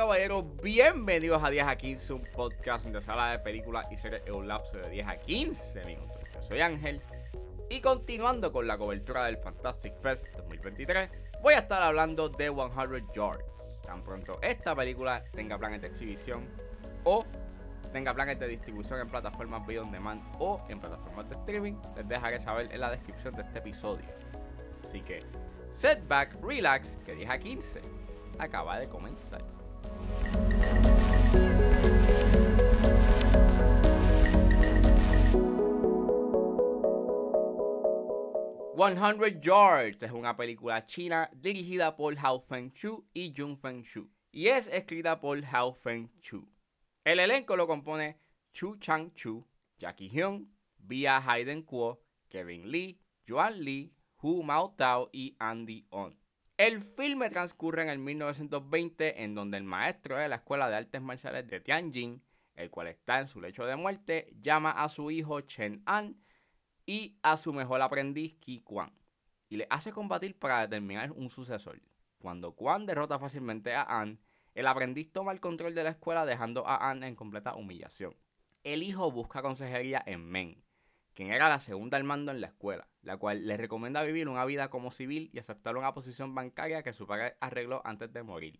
caballeros, bienvenidos a 10 a 15, un podcast donde se habla de películas y series en un lapso de 10 a 15 minutos. Yo soy Ángel y continuando con la cobertura del Fantastic Fest 2023, voy a estar hablando de 100 Yards. Tan pronto esta película tenga planes de exhibición o tenga planes de distribución en plataformas video on demand o en plataformas de streaming, les dejaré saber en la descripción de este episodio. Así que, setback, relax, que 10 a 15 acaba de comenzar. 100 Yards es una película china dirigida por Hao Feng-chu y Jung Feng-chu y es escrita por Hao Feng-chu. El elenco lo compone Chu Chang-chu, Jackie Hyun, Bia Hayden Kuo, Kevin Lee, Joan Lee, Hu Mao Tao y Andy On. El filme transcurre en el 1920 en donde el maestro de la Escuela de Artes Marciales de Tianjin, el cual está en su lecho de muerte, llama a su hijo Chen An y a su mejor aprendiz Qi Quan y le hace combatir para determinar un sucesor. Cuando Quan derrota fácilmente a An, el aprendiz toma el control de la escuela dejando a An en completa humillación. El hijo busca consejería en Men, quien era la segunda al mando en la escuela, la cual le recomienda vivir una vida como civil y aceptar una posición bancaria que su padre arregló antes de morir.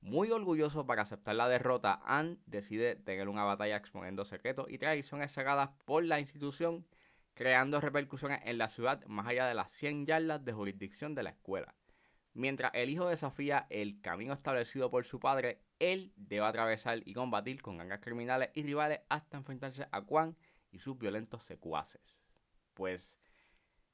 Muy orgulloso para aceptar la derrota, An decide tener una batalla exponiendo secretos y tradiciones sagradas por la institución creando repercusiones en la ciudad más allá de las 100 yardas de jurisdicción de la escuela. Mientras el hijo desafía el camino establecido por su padre, él debe atravesar y combatir con gangas criminales y rivales hasta enfrentarse a Quan y sus violentos secuaces. Pues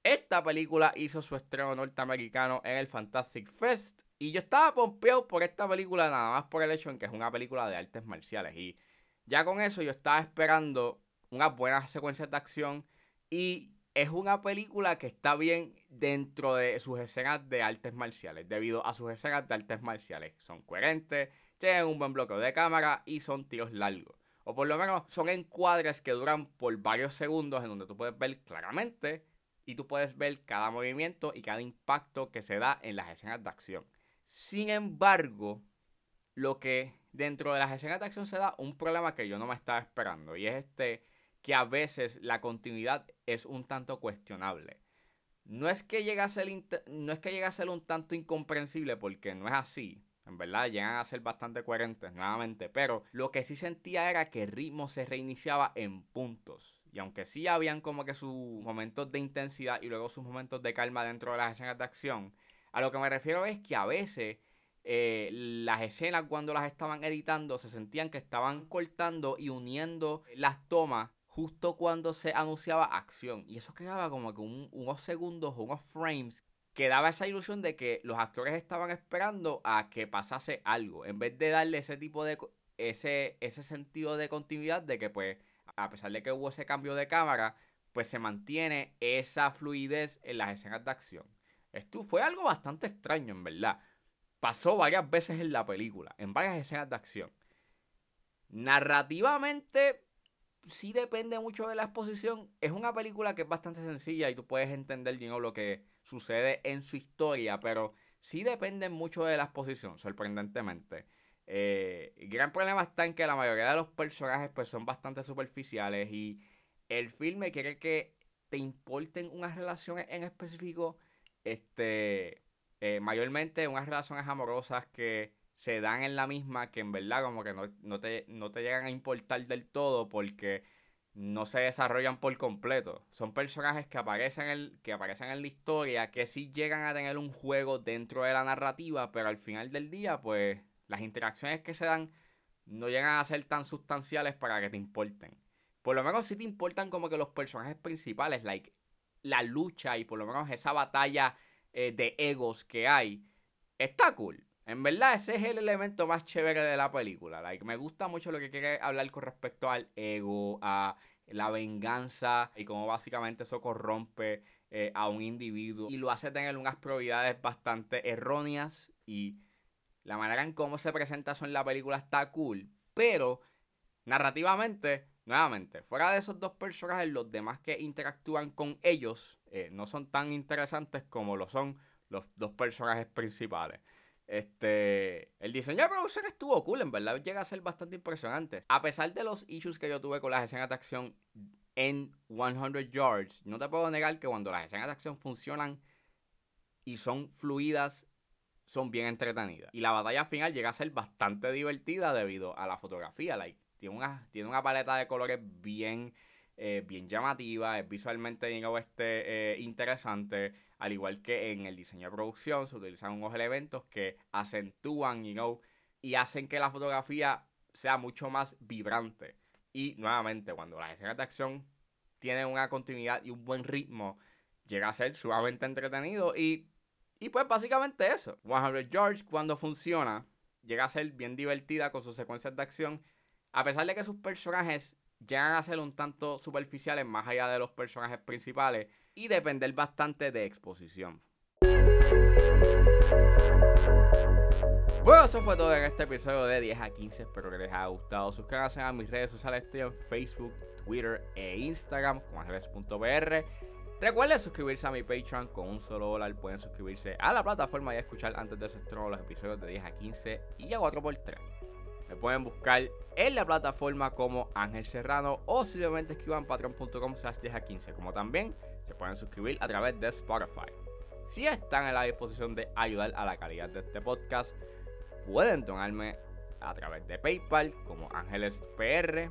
esta película hizo su estreno norteamericano en el Fantastic Fest y yo estaba pompeado por esta película nada más por el hecho en que es una película de artes marciales y ya con eso yo estaba esperando unas buenas secuencias de acción y es una película que está bien dentro de sus escenas de artes marciales, debido a sus escenas de artes marciales. Son coherentes, tienen un buen bloqueo de cámara y son tiros largos. O por lo menos son encuadres que duran por varios segundos en donde tú puedes ver claramente y tú puedes ver cada movimiento y cada impacto que se da en las escenas de acción. Sin embargo, lo que dentro de las escenas de acción se da un problema que yo no me estaba esperando y es este que a veces la continuidad es un tanto cuestionable. No es que llegue a ser, no es que llegue a ser un tanto incomprensible porque no es así. En verdad llegan a ser bastante coherentes nuevamente. Pero lo que sí sentía era que el ritmo se reiniciaba en puntos. Y aunque sí habían como que sus momentos de intensidad y luego sus momentos de calma dentro de las escenas de acción, a lo que me refiero es que a veces eh, las escenas cuando las estaban editando se sentían que estaban cortando y uniendo las tomas justo cuando se anunciaba acción. Y eso quedaba como que unos segundos, unos frames, que daba esa ilusión de que los actores estaban esperando a que pasase algo. En vez de darle ese tipo de. ese, ese sentido de continuidad de que, pues, a pesar de que hubo ese cambio de cámara, pues se mantiene esa fluidez en las escenas de acción. Esto fue algo bastante extraño, en verdad. Pasó varias veces en la película, en varias escenas de acción. Narrativamente, sí depende mucho de la exposición. Es una película que es bastante sencilla y tú puedes entender bien lo que sucede en su historia, pero sí depende mucho de la exposición, sorprendentemente. Eh, el gran problema está en que la mayoría de los personajes pues, son bastante superficiales y el filme quiere que te importen unas relaciones en específico, este, eh, mayormente unas relaciones amorosas que se dan en la misma que en verdad como que no, te, no te llegan a importar del todo porque no se desarrollan por completo. Son personajes que aparecen, en, que aparecen en la historia, que sí llegan a tener un juego dentro de la narrativa, pero al final del día, pues las interacciones que se dan no llegan a ser tan sustanciales para que te importen. Por lo menos sí te importan como que los personajes principales, like la lucha y por lo menos esa batalla eh, de egos que hay, está cool. En verdad, ese es el elemento más chévere de la película. Like, me gusta mucho lo que quiere hablar con respecto al ego, a la venganza y cómo básicamente eso corrompe eh, a un individuo y lo hace tener unas probabilidades bastante erróneas y la manera en cómo se presenta eso en la película está cool, pero narrativamente, nuevamente, fuera de esos dos personajes, los demás que interactúan con ellos eh, no son tan interesantes como lo son los dos personajes principales. Este, el diseño de producción estuvo cool, en verdad llega a ser bastante impresionante. A pesar de los issues que yo tuve con las escenas de acción en 100 Yards, no te puedo negar que cuando las escenas de acción funcionan y son fluidas, son bien entretenidas. Y la batalla final llega a ser bastante divertida debido a la fotografía. Like, tiene, una, tiene una paleta de colores bien, eh, bien llamativa, es visualmente este, eh, interesante al igual que en el diseño de producción, se utilizan unos elementos que acentúan you know, y hacen que la fotografía sea mucho más vibrante. Y nuevamente, cuando las escenas de acción tienen una continuidad y un buen ritmo, llega a ser sumamente entretenido. Y, y pues básicamente eso. 100 George, cuando funciona, llega a ser bien divertida con sus secuencias de acción. A pesar de que sus personajes llegan a ser un tanto superficiales más allá de los personajes principales y depender bastante de exposición. Bueno, eso fue todo en este episodio de 10 a 15. Espero que les haya gustado. Suscríbanse a mis redes sociales. Estoy en Facebook, Twitter e Instagram como ángeles.br. Recuerden suscribirse a mi Patreon con un solo dólar. Pueden suscribirse a la plataforma y escuchar antes de su estreno los episodios de 10 a 15 y a 4x3. Me pueden buscar en la plataforma como Ángel Serrano o simplemente escriban patreon.com slash 10 a 15. Como también se pueden suscribir a través de Spotify. Si están en la disposición de ayudar a la calidad de este podcast, pueden donarme a través de PayPal como Ángeles PR.